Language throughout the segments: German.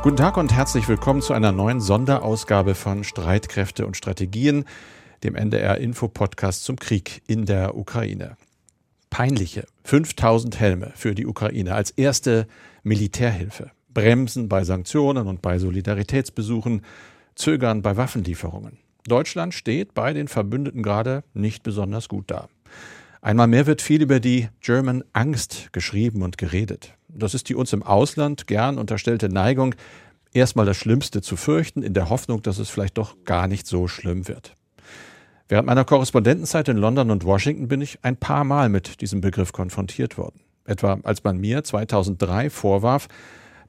Guten Tag und herzlich willkommen zu einer neuen Sonderausgabe von Streitkräfte und Strategien, dem NDR Info Podcast zum Krieg in der Ukraine. Peinliche 5000 Helme für die Ukraine als erste Militärhilfe. Bremsen bei Sanktionen und bei Solidaritätsbesuchen, Zögern bei Waffenlieferungen. Deutschland steht bei den Verbündeten gerade nicht besonders gut da. Einmal mehr wird viel über die German Angst geschrieben und geredet. Das ist die uns im Ausland gern unterstellte Neigung, erstmal das Schlimmste zu fürchten, in der Hoffnung, dass es vielleicht doch gar nicht so schlimm wird. Während meiner Korrespondentenzeit in London und Washington bin ich ein paar Mal mit diesem Begriff konfrontiert worden. Etwa als man mir 2003 vorwarf,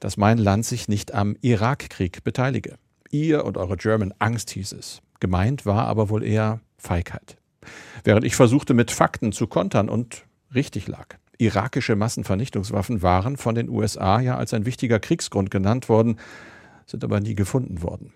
dass mein Land sich nicht am Irakkrieg beteilige. Ihr und eure German Angst hieß es. Gemeint war aber wohl eher Feigheit. Während ich versuchte, mit Fakten zu kontern und richtig lag. Irakische Massenvernichtungswaffen waren von den USA ja als ein wichtiger Kriegsgrund genannt worden, sind aber nie gefunden worden.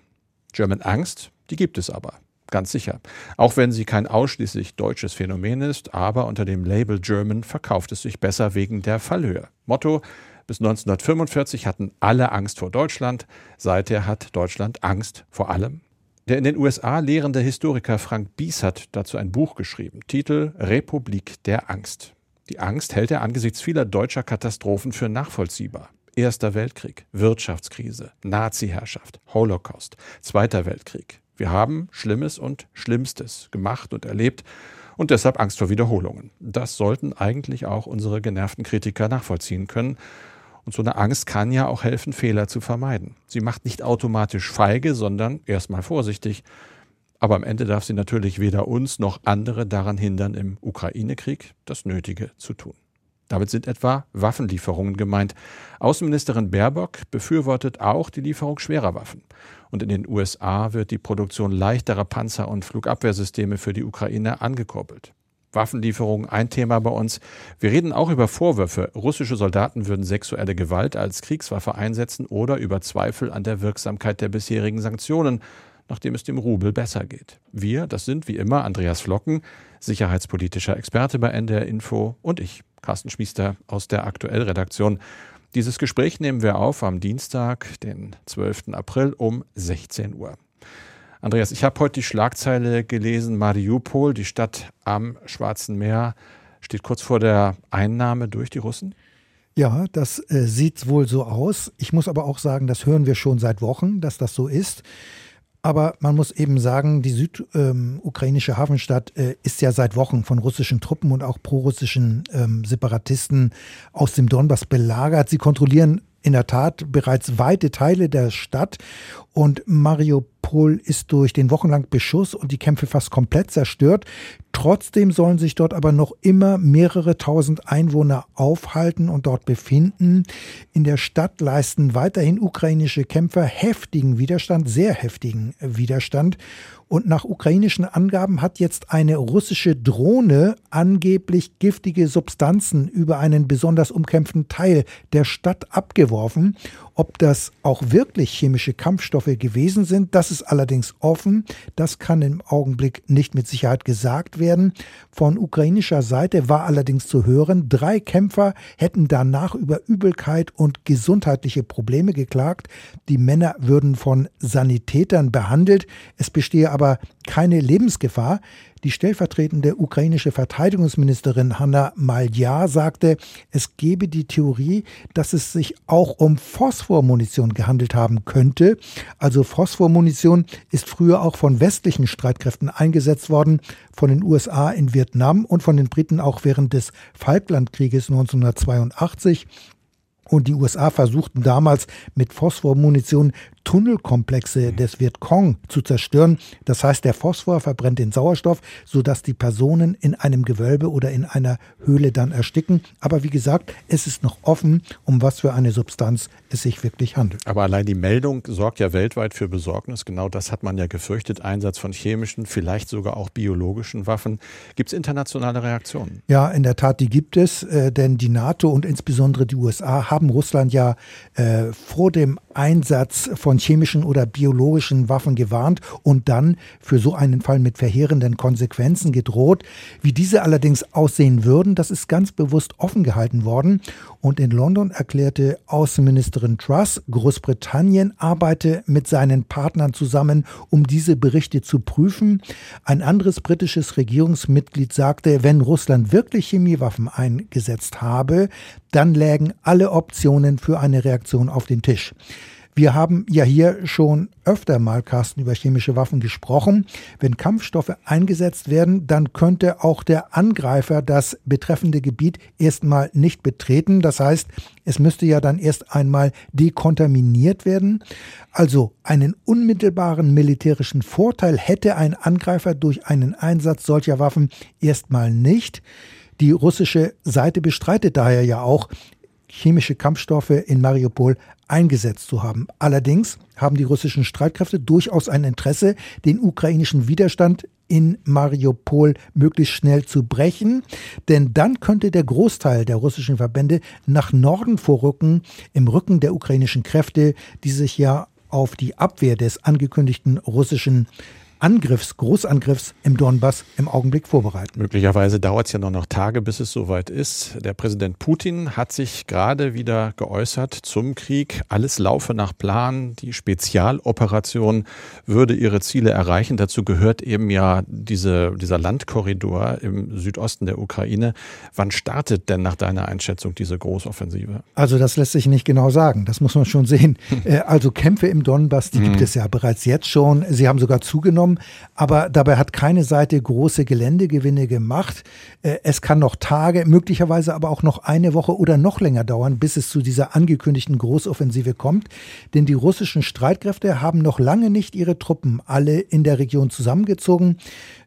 German Angst, die gibt es aber, ganz sicher. Auch wenn sie kein ausschließlich deutsches Phänomen ist, aber unter dem Label German verkauft es sich besser wegen der Fallhöhe. Motto, bis 1945 hatten alle Angst vor Deutschland, seither hat Deutschland Angst vor allem der in den USA lehrende Historiker Frank Bies hat dazu ein Buch geschrieben, Titel Republik der Angst. Die Angst hält er angesichts vieler deutscher Katastrophen für nachvollziehbar. Erster Weltkrieg, Wirtschaftskrise, Nazi-Herrschaft, Holocaust, Zweiter Weltkrieg. Wir haben Schlimmes und Schlimmstes gemacht und erlebt und deshalb Angst vor Wiederholungen. Das sollten eigentlich auch unsere genervten Kritiker nachvollziehen können und so eine Angst kann ja auch helfen, Fehler zu vermeiden. Sie macht nicht automatisch feige, sondern erstmal vorsichtig. Aber am Ende darf sie natürlich weder uns noch andere daran hindern, im Ukraine-Krieg das Nötige zu tun. Damit sind etwa Waffenlieferungen gemeint. Außenministerin Baerbock befürwortet auch die Lieferung schwerer Waffen. Und in den USA wird die Produktion leichterer Panzer und Flugabwehrsysteme für die Ukraine angekurbelt. Waffenlieferungen ein Thema bei uns. Wir reden auch über Vorwürfe, russische Soldaten würden sexuelle Gewalt als Kriegswaffe einsetzen oder über Zweifel an der Wirksamkeit der bisherigen Sanktionen, nachdem es dem Rubel besser geht. Wir, das sind wie immer Andreas Flocken, sicherheitspolitischer Experte bei NDR Info und ich, Carsten Schmiester aus der Aktuellredaktion. Dieses Gespräch nehmen wir auf am Dienstag, den 12. April um 16 Uhr. Andreas, ich habe heute die Schlagzeile gelesen, Mariupol, die Stadt am Schwarzen Meer, steht kurz vor der Einnahme durch die Russen. Ja, das äh, sieht wohl so aus. Ich muss aber auch sagen, das hören wir schon seit Wochen, dass das so ist. Aber man muss eben sagen, die südukrainische ähm, Hafenstadt äh, ist ja seit Wochen von russischen Truppen und auch prorussischen ähm, Separatisten aus dem Donbass belagert. Sie kontrollieren in der Tat bereits weite Teile der Stadt und Mariupol ist durch den wochenlangen Beschuss und die Kämpfe fast komplett zerstört. Trotzdem sollen sich dort aber noch immer mehrere tausend Einwohner aufhalten und dort befinden. In der Stadt leisten weiterhin ukrainische Kämpfer heftigen Widerstand, sehr heftigen Widerstand. Und nach ukrainischen Angaben hat jetzt eine russische Drohne angeblich giftige Substanzen über einen besonders umkämpften Teil der Stadt abgeworfen. Ob das auch wirklich chemische Kampfstoffe gewesen sind, das ist allerdings offen. Das kann im Augenblick nicht mit Sicherheit gesagt werden. Von ukrainischer Seite war allerdings zu hören, drei Kämpfer hätten danach über Übelkeit und gesundheitliche Probleme geklagt. Die Männer würden von Sanitätern behandelt. Es bestehe aber keine Lebensgefahr. Die stellvertretende ukrainische Verteidigungsministerin Hanna Maljar sagte, es gebe die Theorie, dass es sich auch um Phosphormunition gehandelt haben könnte. Also Phosphormunition ist früher auch von westlichen Streitkräften eingesetzt worden, von den USA in Vietnam und von den Briten auch während des Falklandkrieges 1982. Und die USA versuchten damals mit Phosphormunition Tunnelkomplexe des Vietcong zu zerstören. Das heißt, der Phosphor verbrennt den Sauerstoff, sodass die Personen in einem Gewölbe oder in einer Höhle dann ersticken. Aber wie gesagt, es ist noch offen, um was für eine Substanz es sich wirklich handelt. Aber allein die Meldung sorgt ja weltweit für Besorgnis. Genau das hat man ja gefürchtet. Einsatz von chemischen, vielleicht sogar auch biologischen Waffen. Gibt es internationale Reaktionen? Ja, in der Tat, die gibt es. Äh, denn die NATO und insbesondere die USA haben Russland ja äh, vor dem Einsatz von chemischen oder biologischen Waffen gewarnt und dann für so einen Fall mit verheerenden Konsequenzen gedroht. Wie diese allerdings aussehen würden, das ist ganz bewusst offen gehalten worden. Und in London erklärte Außenministerin Truss, Großbritannien arbeite mit seinen Partnern zusammen, um diese Berichte zu prüfen. Ein anderes britisches Regierungsmitglied sagte, wenn Russland wirklich Chemiewaffen eingesetzt habe, dann lägen alle Optionen für eine Reaktion auf den Tisch. Wir haben ja hier schon öfter mal, Carsten, über chemische Waffen gesprochen. Wenn Kampfstoffe eingesetzt werden, dann könnte auch der Angreifer das betreffende Gebiet erstmal nicht betreten. Das heißt, es müsste ja dann erst einmal dekontaminiert werden. Also einen unmittelbaren militärischen Vorteil hätte ein Angreifer durch einen Einsatz solcher Waffen erstmal nicht. Die russische Seite bestreitet daher ja auch, chemische Kampfstoffe in Mariupol eingesetzt zu haben. Allerdings haben die russischen Streitkräfte durchaus ein Interesse, den ukrainischen Widerstand in Mariupol möglichst schnell zu brechen, denn dann könnte der Großteil der russischen Verbände nach Norden vorrücken, im Rücken der ukrainischen Kräfte, die sich ja auf die Abwehr des angekündigten russischen Angriffs, Großangriffs im Donbass im Augenblick vorbereiten. Möglicherweise dauert es ja noch, noch Tage, bis es soweit ist. Der Präsident Putin hat sich gerade wieder geäußert zum Krieg. Alles laufe nach Plan. Die Spezialoperation würde ihre Ziele erreichen. Dazu gehört eben ja diese, dieser Landkorridor im Südosten der Ukraine. Wann startet denn nach deiner Einschätzung diese Großoffensive? Also das lässt sich nicht genau sagen. Das muss man schon sehen. Äh, also Kämpfe im Donbass, die gibt hm. es ja bereits jetzt schon. Sie haben sogar zugenommen haben. Aber dabei hat keine Seite große Geländegewinne gemacht. Äh, es kann noch Tage, möglicherweise aber auch noch eine Woche oder noch länger dauern, bis es zu dieser angekündigten Großoffensive kommt. Denn die russischen Streitkräfte haben noch lange nicht ihre Truppen alle in der Region zusammengezogen.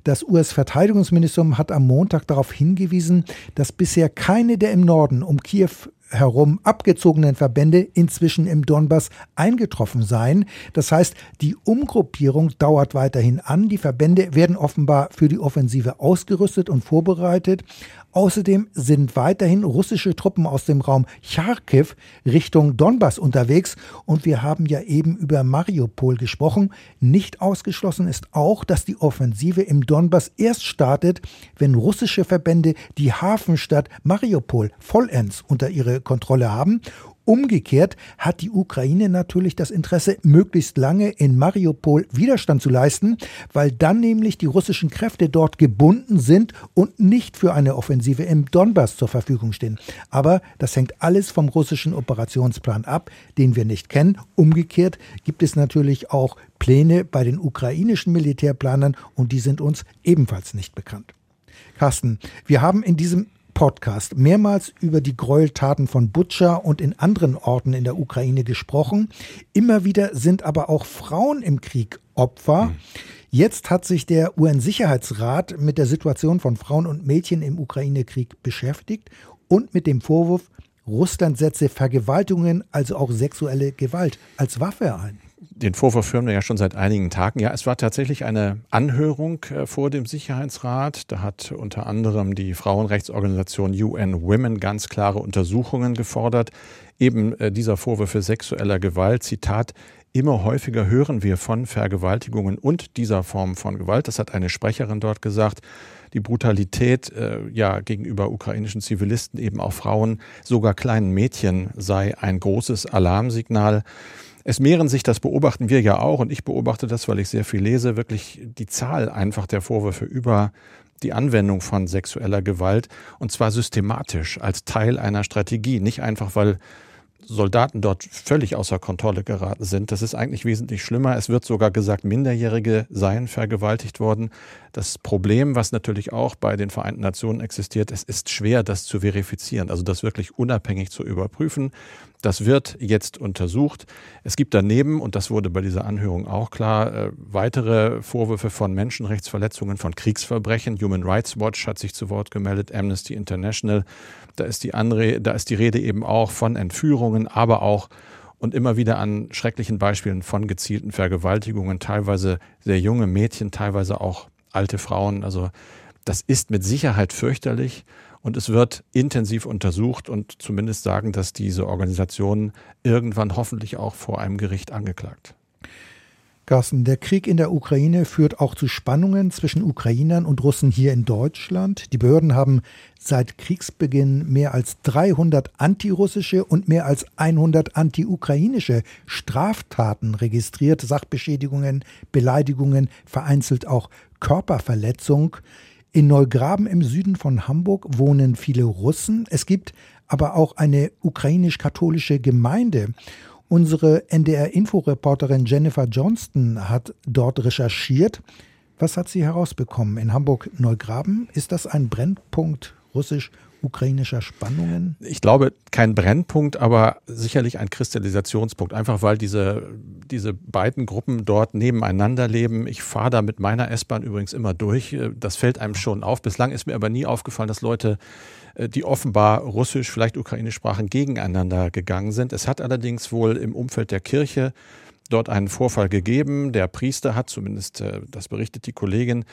Das US-Verteidigungsministerium hat am Montag darauf hingewiesen, dass bisher keine der im Norden um Kiew herum abgezogenen Verbände inzwischen im Donbass eingetroffen seien. Das heißt, die Umgruppierung dauert weiterhin an. Die Verbände werden offenbar für die Offensive ausgerüstet und vorbereitet. Außerdem sind weiterhin russische Truppen aus dem Raum Charkiw Richtung Donbass unterwegs und wir haben ja eben über Mariupol gesprochen. Nicht ausgeschlossen ist auch, dass die Offensive im Donbass erst startet, wenn russische Verbände die Hafenstadt Mariupol vollends unter ihre Kontrolle haben Umgekehrt hat die Ukraine natürlich das Interesse, möglichst lange in Mariupol Widerstand zu leisten, weil dann nämlich die russischen Kräfte dort gebunden sind und nicht für eine Offensive im Donbass zur Verfügung stehen. Aber das hängt alles vom russischen Operationsplan ab, den wir nicht kennen. Umgekehrt gibt es natürlich auch Pläne bei den ukrainischen Militärplanern und die sind uns ebenfalls nicht bekannt. Carsten, wir haben in diesem Podcast mehrmals über die Gräueltaten von Butscha und in anderen Orten in der Ukraine gesprochen. Immer wieder sind aber auch Frauen im Krieg Opfer. Mhm. Jetzt hat sich der UN-Sicherheitsrat mit der Situation von Frauen und Mädchen im Ukraine-Krieg beschäftigt und mit dem Vorwurf, Russland setze Vergewaltigungen, also auch sexuelle Gewalt, als Waffe ein den Vorwurf führen wir ja schon seit einigen Tagen. Ja, es war tatsächlich eine Anhörung äh, vor dem Sicherheitsrat. Da hat unter anderem die Frauenrechtsorganisation UN Women ganz klare Untersuchungen gefordert. Eben äh, dieser Vorwürfe sexueller Gewalt. Zitat, Immer häufiger hören wir von Vergewaltigungen und dieser Form von Gewalt. Das hat eine Sprecherin dort gesagt. Die Brutalität äh, ja, gegenüber ukrainischen Zivilisten, eben auch Frauen, sogar kleinen Mädchen sei ein großes Alarmsignal. Es mehren sich, das beobachten wir ja auch und ich beobachte das, weil ich sehr viel lese, wirklich die Zahl einfach der Vorwürfe über die Anwendung von sexueller Gewalt und zwar systematisch als Teil einer Strategie, nicht einfach, weil Soldaten dort völlig außer Kontrolle geraten sind. Das ist eigentlich wesentlich schlimmer. Es wird sogar gesagt, Minderjährige seien vergewaltigt worden. Das Problem, was natürlich auch bei den Vereinten Nationen existiert, es ist schwer, das zu verifizieren, also das wirklich unabhängig zu überprüfen. Das wird jetzt untersucht. Es gibt daneben, und das wurde bei dieser Anhörung auch klar, äh, weitere Vorwürfe von Menschenrechtsverletzungen, von Kriegsverbrechen. Human Rights Watch hat sich zu Wort gemeldet, Amnesty International. Da ist die, andere, da ist die Rede eben auch von Entführungen, aber auch und immer wieder an schrecklichen Beispielen von gezielten Vergewaltigungen, teilweise sehr junge Mädchen, teilweise auch alte Frauen. Also das ist mit Sicherheit fürchterlich und es wird intensiv untersucht und zumindest sagen, dass diese Organisationen irgendwann hoffentlich auch vor einem Gericht angeklagt. Carsten, der Krieg in der Ukraine führt auch zu Spannungen zwischen Ukrainern und Russen hier in Deutschland. Die Behörden haben seit Kriegsbeginn mehr als 300 antirussische und mehr als 100 anti-ukrainische Straftaten registriert, Sachbeschädigungen, Beleidigungen, vereinzelt auch Körperverletzung. In Neugraben im Süden von Hamburg wohnen viele Russen. Es gibt aber auch eine ukrainisch-katholische Gemeinde. Unsere NDR-Inforeporterin Jennifer Johnston hat dort recherchiert. Was hat sie herausbekommen? In Hamburg-Neugraben ist das ein Brennpunkt russisch-ukrainischer Spannungen? Ich glaube, kein Brennpunkt, aber sicherlich ein Kristallisationspunkt. Einfach weil diese, diese beiden Gruppen dort nebeneinander leben. Ich fahre da mit meiner S-Bahn übrigens immer durch. Das fällt einem schon auf. Bislang ist mir aber nie aufgefallen, dass Leute äh, die offenbar russisch, vielleicht ukrainisch sprachen, gegeneinander gegangen sind. Es hat allerdings wohl im Umfeld der Kirche dort einen Vorfall gegeben. Der Priester hat, zumindest äh, das berichtet die Kollegin,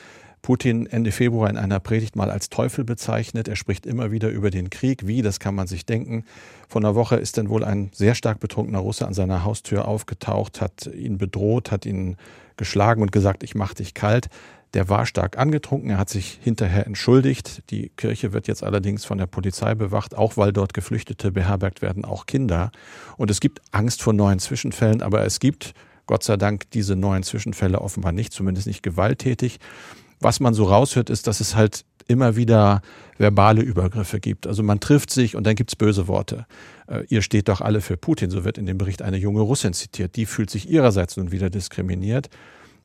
Putin Ende Februar in einer Predigt mal als Teufel bezeichnet. Er spricht immer wieder über den Krieg. Wie, das kann man sich denken. Vor einer Woche ist dann wohl ein sehr stark betrunkener Russe an seiner Haustür aufgetaucht, hat ihn bedroht, hat ihn geschlagen und gesagt, ich mach dich kalt. Der war stark angetrunken, er hat sich hinterher entschuldigt. Die Kirche wird jetzt allerdings von der Polizei bewacht, auch weil dort Geflüchtete beherbergt werden, auch Kinder. Und es gibt Angst vor neuen Zwischenfällen, aber es gibt Gott sei Dank diese neuen Zwischenfälle offenbar nicht, zumindest nicht gewalttätig. Was man so raushört, ist, dass es halt immer wieder verbale Übergriffe gibt. Also man trifft sich und dann gibt's böse Worte. Äh, ihr steht doch alle für Putin, so wird in dem Bericht eine junge Russin zitiert. Die fühlt sich ihrerseits nun wieder diskriminiert.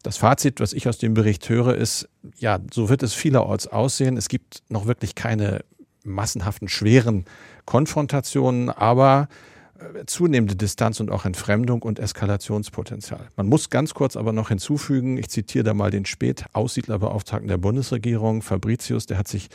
Das Fazit, was ich aus dem Bericht höre, ist, ja, so wird es vielerorts aussehen. Es gibt noch wirklich keine massenhaften, schweren Konfrontationen, aber zunehmende Distanz und auch Entfremdung und Eskalationspotenzial. Man muss ganz kurz aber noch hinzufügen, ich zitiere da mal den Spät-Aussiedlerbeauftragten der Bundesregierung, Fabricius, der hat sich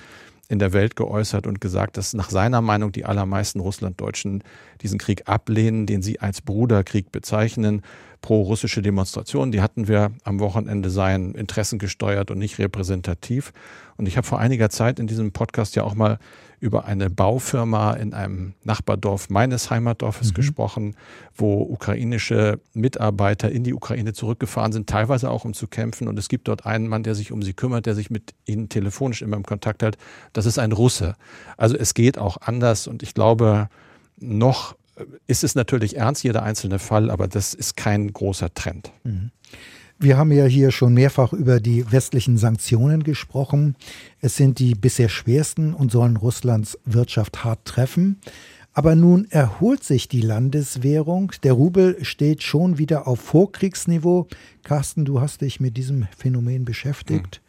in der Welt geäußert und gesagt, dass nach seiner Meinung die allermeisten Russlanddeutschen diesen Krieg ablehnen, den sie als Bruderkrieg bezeichnen pro-russische Demonstrationen, die hatten wir am Wochenende, seien interessengesteuert und nicht repräsentativ. Und ich habe vor einiger Zeit in diesem Podcast ja auch mal über eine Baufirma in einem Nachbardorf meines Heimatdorfes mhm. gesprochen, wo ukrainische Mitarbeiter in die Ukraine zurückgefahren sind, teilweise auch um zu kämpfen. Und es gibt dort einen Mann, der sich um sie kümmert, der sich mit ihnen telefonisch immer im Kontakt hält. Das ist ein Russe. Also es geht auch anders. Und ich glaube, noch ist es natürlich ernst, jeder einzelne Fall, aber das ist kein großer Trend. Mhm. Wir haben ja hier schon mehrfach über die westlichen Sanktionen gesprochen. Es sind die bisher schwersten und sollen Russlands Wirtschaft hart treffen. Aber nun erholt sich die Landeswährung. Der Rubel steht schon wieder auf Vorkriegsniveau. Carsten, du hast dich mit diesem Phänomen beschäftigt.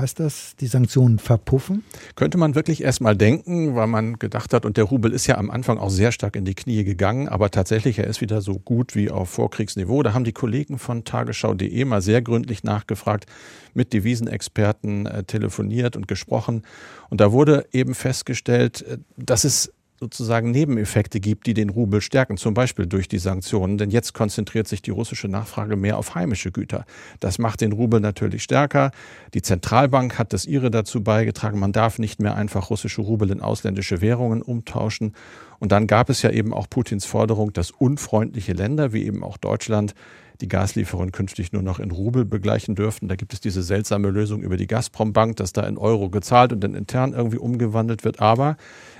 Heißt das, die Sanktionen verpuffen? Könnte man wirklich erstmal denken, weil man gedacht hat, und der Rubel ist ja am Anfang auch sehr stark in die Knie gegangen, aber tatsächlich, er ist wieder so gut wie auf Vorkriegsniveau. Da haben die Kollegen von tagesschau.de mal sehr gründlich nachgefragt, mit Devisenexperten äh, telefoniert und gesprochen. Und da wurde eben festgestellt, äh, dass es sozusagen Nebeneffekte gibt, die den Rubel stärken, zum Beispiel durch die Sanktionen. Denn jetzt konzentriert sich die russische Nachfrage mehr auf heimische Güter. Das macht den Rubel natürlich stärker. Die Zentralbank hat das ihre dazu beigetragen. Man darf nicht mehr einfach russische Rubel in ausländische Währungen umtauschen. Und dann gab es ja eben auch Putins Forderung, dass unfreundliche Länder wie eben auch Deutschland die Gaslieferungen künftig nur noch in Rubel begleichen dürften. Da gibt es diese seltsame Lösung über die Gazprom-Bank, dass da in Euro gezahlt und dann intern irgendwie umgewandelt wird. Aber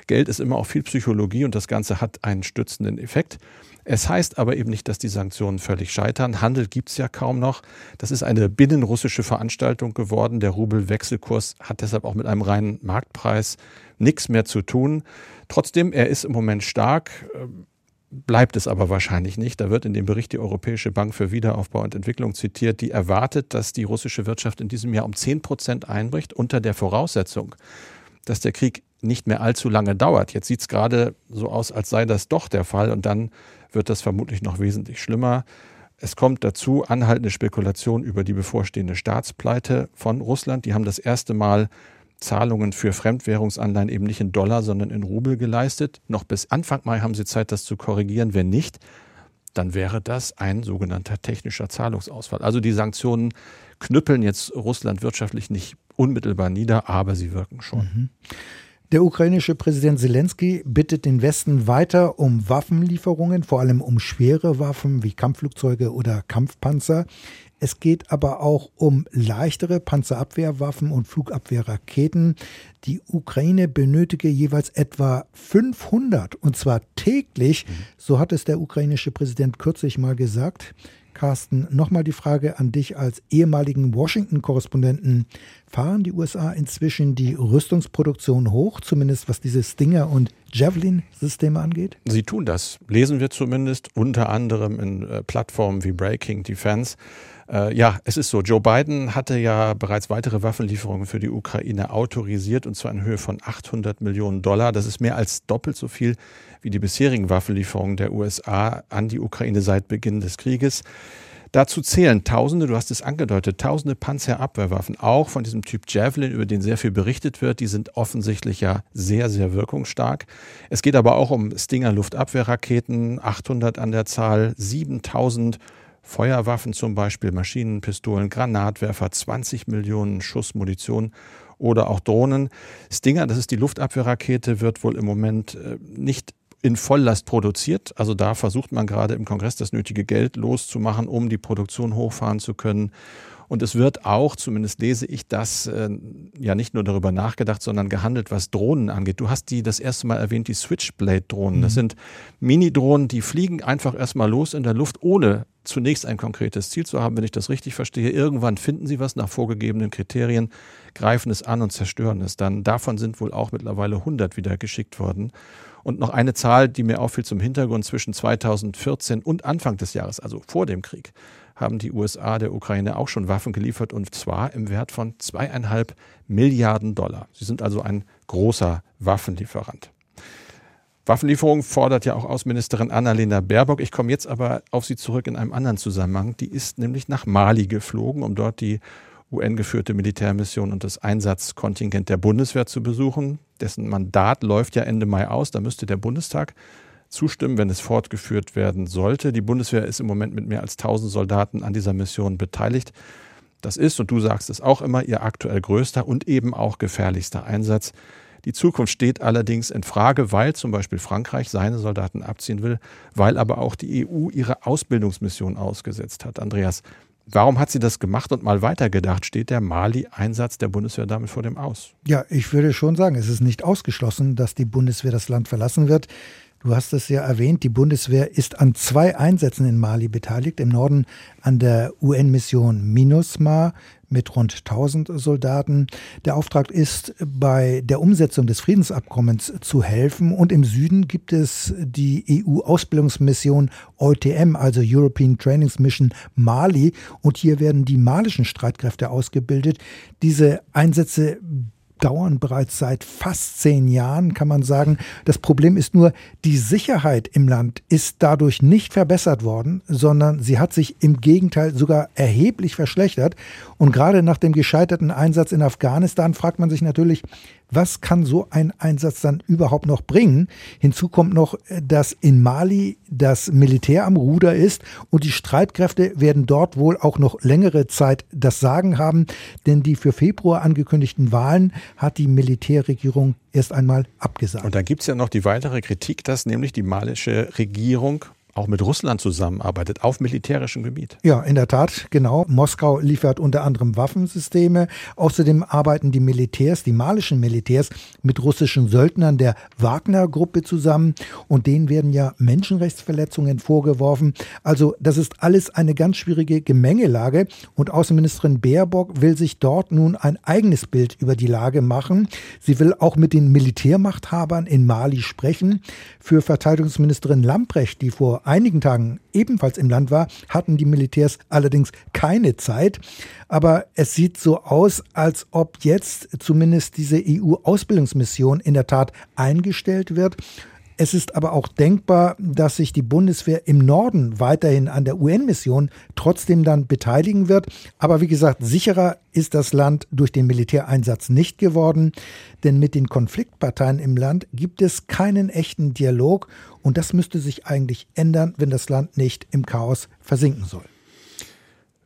Geld ist immer auch viel Psychologie und das Ganze hat einen stützenden Effekt. Es heißt aber eben nicht, dass die Sanktionen völlig scheitern. Handel gibt es ja kaum noch. Das ist eine binnenrussische Veranstaltung geworden. Der Rubelwechselkurs hat deshalb auch mit einem reinen Marktpreis nichts mehr zu tun. Trotzdem, er ist im Moment stark bleibt es aber wahrscheinlich nicht. Da wird in dem Bericht die Europäische Bank für Wiederaufbau und Entwicklung zitiert, die erwartet, dass die russische Wirtschaft in diesem Jahr um 10 Prozent einbricht, unter der Voraussetzung, dass der Krieg nicht mehr allzu lange dauert. Jetzt sieht es gerade so aus, als sei das doch der Fall und dann wird das vermutlich noch wesentlich schlimmer. Es kommt dazu anhaltende Spekulation über die bevorstehende Staatspleite von Russland. Die haben das erste Mal Zahlungen für Fremdwährungsanleihen eben nicht in Dollar, sondern in Rubel geleistet. Noch bis Anfang Mai haben sie Zeit, das zu korrigieren. Wenn nicht, dann wäre das ein sogenannter technischer Zahlungsausfall. Also die Sanktionen knüppeln jetzt Russland wirtschaftlich nicht unmittelbar nieder, aber sie wirken schon. Mhm. Der ukrainische Präsident Zelensky bittet den Westen weiter um Waffenlieferungen, vor allem um schwere Waffen wie Kampfflugzeuge oder Kampfpanzer. Es geht aber auch um leichtere Panzerabwehrwaffen und Flugabwehrraketen. Die Ukraine benötige jeweils etwa 500 und zwar täglich, mhm. so hat es der ukrainische Präsident kürzlich mal gesagt. Carsten, nochmal die Frage an dich als ehemaligen Washington-Korrespondenten. Fahren die USA inzwischen die Rüstungsproduktion hoch, zumindest was diese Stinger- und Javelin-Systeme angeht? Sie tun das, lesen wir zumindest, unter anderem in äh, Plattformen wie Breaking Defense. Äh, ja, es ist so. Joe Biden hatte ja bereits weitere Waffenlieferungen für die Ukraine autorisiert und zwar in Höhe von 800 Millionen Dollar. Das ist mehr als doppelt so viel wie die bisherigen Waffenlieferungen der USA an die Ukraine seit Beginn des Krieges. Dazu zählen Tausende, du hast es angedeutet, Tausende Panzerabwehrwaffen, auch von diesem Typ Javelin, über den sehr viel berichtet wird. Die sind offensichtlich ja sehr, sehr wirkungsstark. Es geht aber auch um Stinger Luftabwehrraketen, 800 an der Zahl, 7000 Feuerwaffen zum Beispiel, Maschinenpistolen, Granatwerfer, 20 Millionen Schuss Munition oder auch Drohnen. Stinger, das ist die Luftabwehrrakete, wird wohl im Moment äh, nicht in Volllast produziert. Also da versucht man gerade im Kongress das nötige Geld loszumachen, um die Produktion hochfahren zu können. Und es wird auch, zumindest lese ich das, äh, ja nicht nur darüber nachgedacht, sondern gehandelt, was Drohnen angeht. Du hast die das erste Mal erwähnt, die Switchblade-Drohnen. Mhm. Das sind Mini-Drohnen, die fliegen einfach erstmal los in der Luft, ohne zunächst ein konkretes Ziel zu haben, wenn ich das richtig verstehe. Irgendwann finden sie was nach vorgegebenen Kriterien, greifen es an und zerstören es dann. Davon sind wohl auch mittlerweile 100 wieder geschickt worden. Und noch eine Zahl, die mir auffiel zum Hintergrund zwischen 2014 und Anfang des Jahres, also vor dem Krieg, haben die USA der Ukraine auch schon Waffen geliefert und zwar im Wert von zweieinhalb Milliarden Dollar. Sie sind also ein großer Waffenlieferant. Waffenlieferung fordert ja auch Außenministerin Annalena Baerbock. Ich komme jetzt aber auf sie zurück in einem anderen Zusammenhang. Die ist nämlich nach Mali geflogen, um dort die UN-geführte Militärmission und das Einsatzkontingent der Bundeswehr zu besuchen. Dessen Mandat läuft ja Ende Mai aus. Da müsste der Bundestag zustimmen, wenn es fortgeführt werden sollte. Die Bundeswehr ist im Moment mit mehr als 1000 Soldaten an dieser Mission beteiligt. Das ist, und du sagst es auch immer, ihr aktuell größter und eben auch gefährlichster Einsatz. Die Zukunft steht allerdings in Frage, weil zum Beispiel Frankreich seine Soldaten abziehen will, weil aber auch die EU ihre Ausbildungsmission ausgesetzt hat. Andreas, Warum hat sie das gemacht und mal weitergedacht? Steht der Mali-Einsatz der Bundeswehr damit vor dem Aus? Ja, ich würde schon sagen, es ist nicht ausgeschlossen, dass die Bundeswehr das Land verlassen wird. Du hast es ja erwähnt, die Bundeswehr ist an zwei Einsätzen in Mali beteiligt. Im Norden an der UN-Mission MINUSMA mit rund 1000 Soldaten. Der Auftrag ist, bei der Umsetzung des Friedensabkommens zu helfen. Und im Süden gibt es die EU-Ausbildungsmission EUTM, also European Trainings Mission Mali. Und hier werden die malischen Streitkräfte ausgebildet. Diese Einsätze dauern bereits seit fast zehn Jahren, kann man sagen. Das Problem ist nur, die Sicherheit im Land ist dadurch nicht verbessert worden, sondern sie hat sich im Gegenteil sogar erheblich verschlechtert. Und gerade nach dem gescheiterten Einsatz in Afghanistan fragt man sich natürlich, was kann so ein Einsatz dann überhaupt noch bringen? Hinzu kommt noch, dass in Mali das Militär am Ruder ist und die Streitkräfte werden dort wohl auch noch längere Zeit das Sagen haben, denn die für Februar angekündigten Wahlen hat die Militärregierung erst einmal abgesagt. Und dann gibt es ja noch die weitere Kritik, dass nämlich die malische Regierung auch mit Russland zusammenarbeitet auf militärischem Gebiet. Ja, in der Tat, genau. Moskau liefert unter anderem Waffensysteme. Außerdem arbeiten die Militärs, die malischen Militärs, mit russischen Söldnern der Wagner-Gruppe zusammen und denen werden ja Menschenrechtsverletzungen vorgeworfen. Also das ist alles eine ganz schwierige Gemengelage und Außenministerin Baerbock will sich dort nun ein eigenes Bild über die Lage machen. Sie will auch mit den Militärmachthabern in Mali sprechen. Für Verteidigungsministerin Lamprecht, die vor einigen Tagen ebenfalls im Land war, hatten die Militärs allerdings keine Zeit. Aber es sieht so aus, als ob jetzt zumindest diese EU-Ausbildungsmission in der Tat eingestellt wird. Es ist aber auch denkbar, dass sich die Bundeswehr im Norden weiterhin an der UN-Mission trotzdem dann beteiligen wird. Aber wie gesagt, sicherer ist das Land durch den Militäreinsatz nicht geworden, denn mit den Konfliktparteien im Land gibt es keinen echten Dialog und das müsste sich eigentlich ändern, wenn das Land nicht im Chaos versinken soll.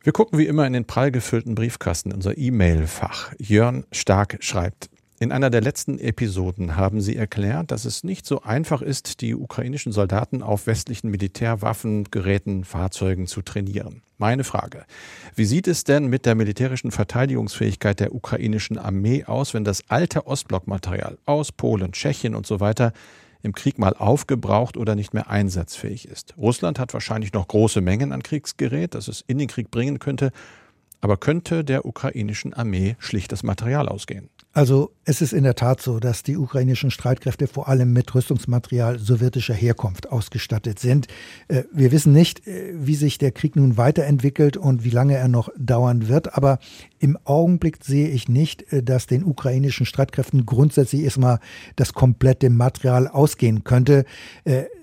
Wir gucken wie immer in den prall gefüllten Briefkasten, unser E-Mail-Fach. Jörn Stark schreibt, In einer der letzten Episoden haben Sie erklärt, dass es nicht so einfach ist, die ukrainischen Soldaten auf westlichen Militärwaffen, Geräten, Fahrzeugen zu trainieren. Meine Frage. Wie sieht es denn mit der militärischen Verteidigungsfähigkeit der ukrainischen Armee aus, wenn das alte Ostblockmaterial aus Polen, Tschechien und so weiter im Krieg mal aufgebraucht oder nicht mehr einsatzfähig ist? Russland hat wahrscheinlich noch große Mengen an Kriegsgerät, das es in den Krieg bringen könnte. Aber könnte der ukrainischen Armee schlicht das Material ausgehen? Also es ist in der Tat so, dass die ukrainischen Streitkräfte vor allem mit Rüstungsmaterial sowjetischer Herkunft ausgestattet sind. Äh, wir wissen nicht, äh, wie sich der Krieg nun weiterentwickelt und wie lange er noch dauern wird, aber im Augenblick sehe ich nicht, äh, dass den ukrainischen Streitkräften grundsätzlich erstmal das komplette Material ausgehen könnte.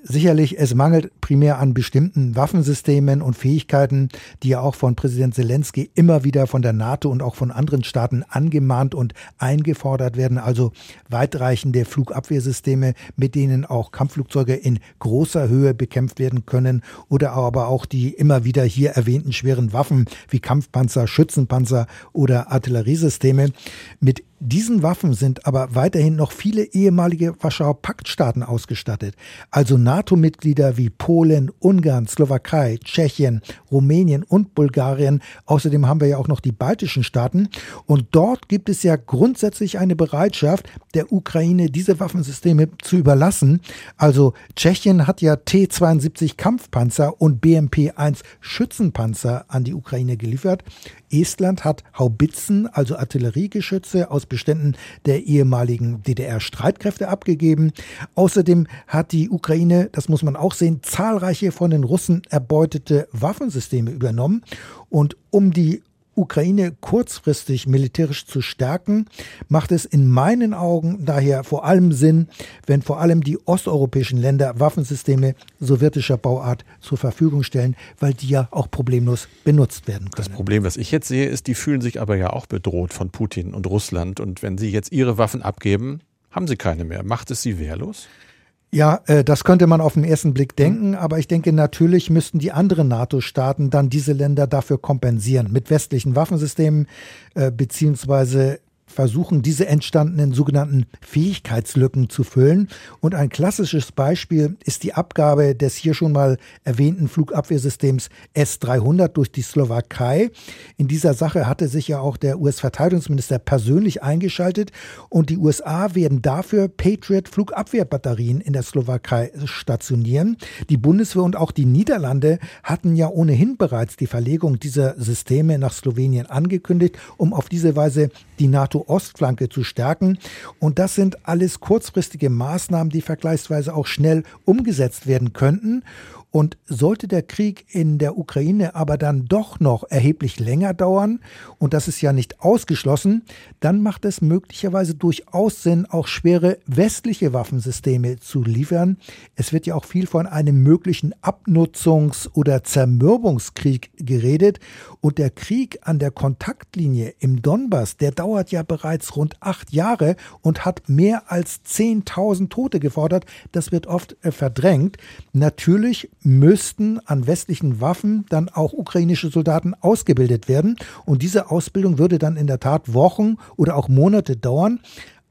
Sicherlich, es mangelt primär an bestimmten Waffensystemen und Fähigkeiten, die ja auch von Präsident Zelensky immer wieder von der NATO und auch von anderen Staaten angemahnt und eingefordert werden. Also weitreichende Flugabwehrsysteme, mit denen auch Kampfflugzeuge in großer Höhe bekämpft werden können oder aber auch die immer wieder hier erwähnten schweren Waffen wie Kampfpanzer, Schützenpanzer oder Artilleriesysteme. Mit diesen Waffen sind aber weiterhin noch viele ehemalige Warschauer Paktstaaten ausgestattet, also NATO-Mitglieder wie Polen, Ungarn, Slowakei, Tschechien, Rumänien und Bulgarien. Außerdem haben wir ja auch noch die baltischen Staaten. Und dort gibt es ja grundsätzlich eine Bereitschaft der Ukraine, diese Waffensysteme zu überlassen. Also Tschechien hat ja T-72 Kampfpanzer und BMP-1 Schützenpanzer an die Ukraine geliefert. Estland hat Haubitzen, also Artilleriegeschütze aus Beständen der ehemaligen DDR-Streitkräfte abgegeben. Außerdem hat die Ukraine, das muss man auch sehen, zahlreiche von den Russen erbeutete Waffensysteme übernommen. Und um die Ukraine kurzfristig militärisch zu stärken, macht es in meinen Augen daher vor allem Sinn, wenn vor allem die osteuropäischen Länder Waffensysteme sowjetischer Bauart zur Verfügung stellen, weil die ja auch problemlos benutzt werden können. Das Problem, was ich jetzt sehe, ist, die fühlen sich aber ja auch bedroht von Putin und Russland. Und wenn sie jetzt ihre Waffen abgeben, haben sie keine mehr. Macht es sie wehrlos? Ja, äh, das könnte man auf den ersten Blick denken, aber ich denke, natürlich müssten die anderen NATO-Staaten dann diese Länder dafür kompensieren mit westlichen Waffensystemen äh, beziehungsweise versuchen, diese entstandenen sogenannten Fähigkeitslücken zu füllen. Und ein klassisches Beispiel ist die Abgabe des hier schon mal erwähnten Flugabwehrsystems S-300 durch die Slowakei. In dieser Sache hatte sich ja auch der US-Verteidigungsminister persönlich eingeschaltet und die USA werden dafür Patriot-Flugabwehrbatterien in der Slowakei stationieren. Die Bundeswehr und auch die Niederlande hatten ja ohnehin bereits die Verlegung dieser Systeme nach Slowenien angekündigt, um auf diese Weise die NATO-Ostflanke zu stärken. Und das sind alles kurzfristige Maßnahmen, die vergleichsweise auch schnell umgesetzt werden könnten. Und sollte der Krieg in der Ukraine aber dann doch noch erheblich länger dauern, und das ist ja nicht ausgeschlossen, dann macht es möglicherweise durchaus Sinn, auch schwere westliche Waffensysteme zu liefern. Es wird ja auch viel von einem möglichen Abnutzungs- oder Zermürbungskrieg geredet. Und der Krieg an der Kontaktlinie im Donbass, der dauert ja bereits rund acht Jahre und hat mehr als 10.000 Tote gefordert. Das wird oft äh, verdrängt. Natürlich müssten an westlichen Waffen dann auch ukrainische Soldaten ausgebildet werden. Und diese Ausbildung würde dann in der Tat Wochen oder auch Monate dauern.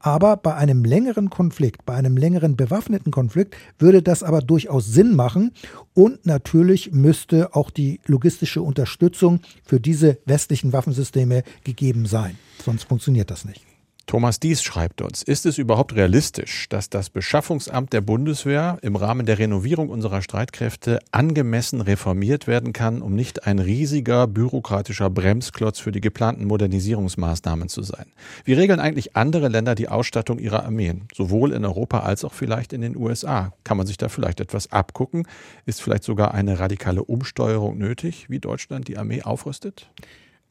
Aber bei einem längeren Konflikt, bei einem längeren bewaffneten Konflikt würde das aber durchaus Sinn machen. Und natürlich müsste auch die logistische Unterstützung für diese westlichen Waffensysteme gegeben sein. Sonst funktioniert das nicht. Thomas Dies schreibt uns, ist es überhaupt realistisch, dass das Beschaffungsamt der Bundeswehr im Rahmen der Renovierung unserer Streitkräfte angemessen reformiert werden kann, um nicht ein riesiger bürokratischer Bremsklotz für die geplanten Modernisierungsmaßnahmen zu sein? Wie regeln eigentlich andere Länder die Ausstattung ihrer Armeen, sowohl in Europa als auch vielleicht in den USA? Kann man sich da vielleicht etwas abgucken? Ist vielleicht sogar eine radikale Umsteuerung nötig, wie Deutschland die Armee aufrüstet?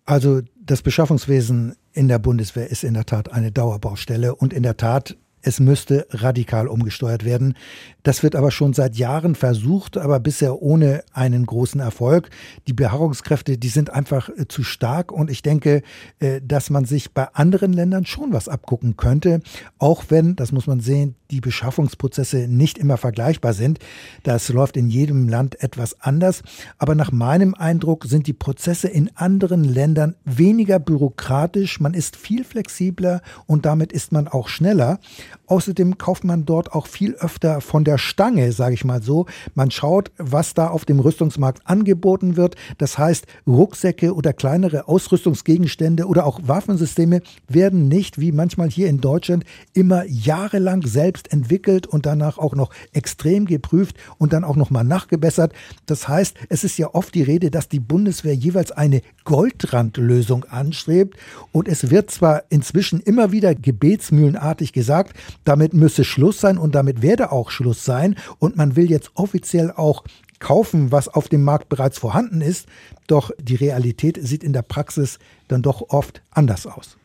Also das Beschaffungswesen in der Bundeswehr ist in der Tat eine Dauerbaustelle und in der Tat es müsste radikal umgesteuert werden. Das wird aber schon seit Jahren versucht, aber bisher ohne einen großen Erfolg. Die Beharrungskräfte, die sind einfach äh, zu stark und ich denke, äh, dass man sich bei anderen Ländern schon was abgucken könnte, auch wenn, das muss man sehen, die Beschaffungsprozesse nicht immer vergleichbar sind. Das läuft in jedem Land etwas anders. Aber nach meinem Eindruck sind die Prozesse in anderen Ländern weniger bürokratisch. Man ist viel flexibler und damit ist man auch schneller. Außerdem kauft man dort auch viel öfter von der Stange, sage ich mal so. Man schaut, was da auf dem Rüstungsmarkt angeboten wird. Das heißt, Rucksäcke oder kleinere Ausrüstungsgegenstände oder auch Waffensysteme werden nicht, wie manchmal hier in Deutschland, immer jahrelang selbst entwickelt und danach auch noch extrem geprüft und dann auch nochmal nachgebessert. Das heißt, es ist ja oft die Rede, dass die Bundeswehr jeweils eine Goldrandlösung anstrebt. Und es wird zwar inzwischen immer wieder gebetsmühlenartig gesagt, damit müsse Schluss sein und damit werde auch Schluss sein. Und man will jetzt offiziell auch kaufen, was auf dem Markt bereits vorhanden ist. Doch die Realität sieht in der Praxis dann doch oft anders aus.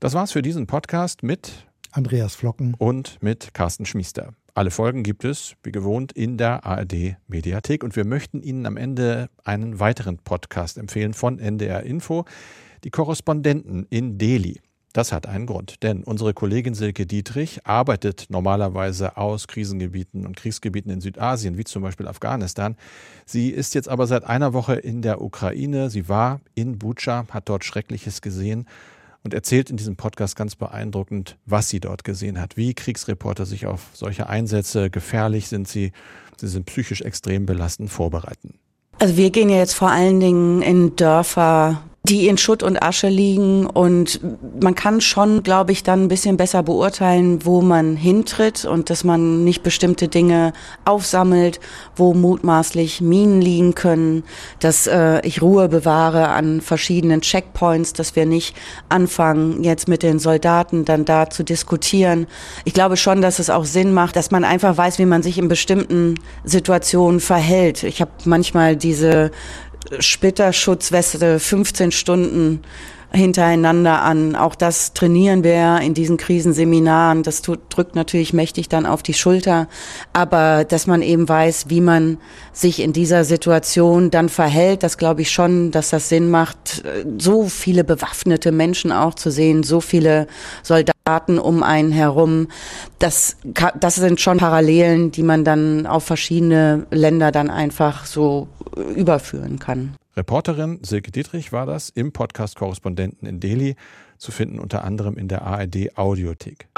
Das war's für diesen Podcast mit Andreas Flocken und mit Carsten Schmiester. Alle Folgen gibt es, wie gewohnt, in der ARD Mediathek und wir möchten Ihnen am Ende einen weiteren Podcast empfehlen von NDR Info, die Korrespondenten in Delhi. Das hat einen Grund, denn unsere Kollegin Silke Dietrich arbeitet normalerweise aus Krisengebieten und Kriegsgebieten in Südasien, wie zum Beispiel Afghanistan. Sie ist jetzt aber seit einer Woche in der Ukraine. Sie war in Bucha, hat dort Schreckliches gesehen und erzählt in diesem Podcast ganz beeindruckend, was sie dort gesehen hat, wie Kriegsreporter sich auf solche Einsätze, gefährlich sind sie, sie sind psychisch extrem belastend, vorbereiten. Also wir gehen ja jetzt vor allen Dingen in Dörfer, die in Schutt und Asche liegen. Und man kann schon, glaube ich, dann ein bisschen besser beurteilen, wo man hintritt und dass man nicht bestimmte Dinge aufsammelt, wo mutmaßlich Minen liegen können, dass äh, ich Ruhe bewahre an verschiedenen Checkpoints, dass wir nicht anfangen, jetzt mit den Soldaten dann da zu diskutieren. Ich glaube schon, dass es auch Sinn macht, dass man einfach weiß, wie man sich in bestimmten Situationen verhält. Ich habe manchmal diese Splitterschutzweste 15 Stunden hintereinander an. Auch das trainieren wir in diesen Krisenseminaren. Das tut, drückt natürlich mächtig dann auf die Schulter. Aber dass man eben weiß, wie man sich in dieser Situation dann verhält, das glaube ich schon, dass das Sinn macht, so viele bewaffnete Menschen auch zu sehen, so viele Soldaten um einen herum. Das, das sind schon Parallelen, die man dann auf verschiedene Länder dann einfach so überführen kann. Reporterin Silke Dietrich war das im Podcast Korrespondenten in Delhi zu finden, unter anderem in der ARD Audiothek.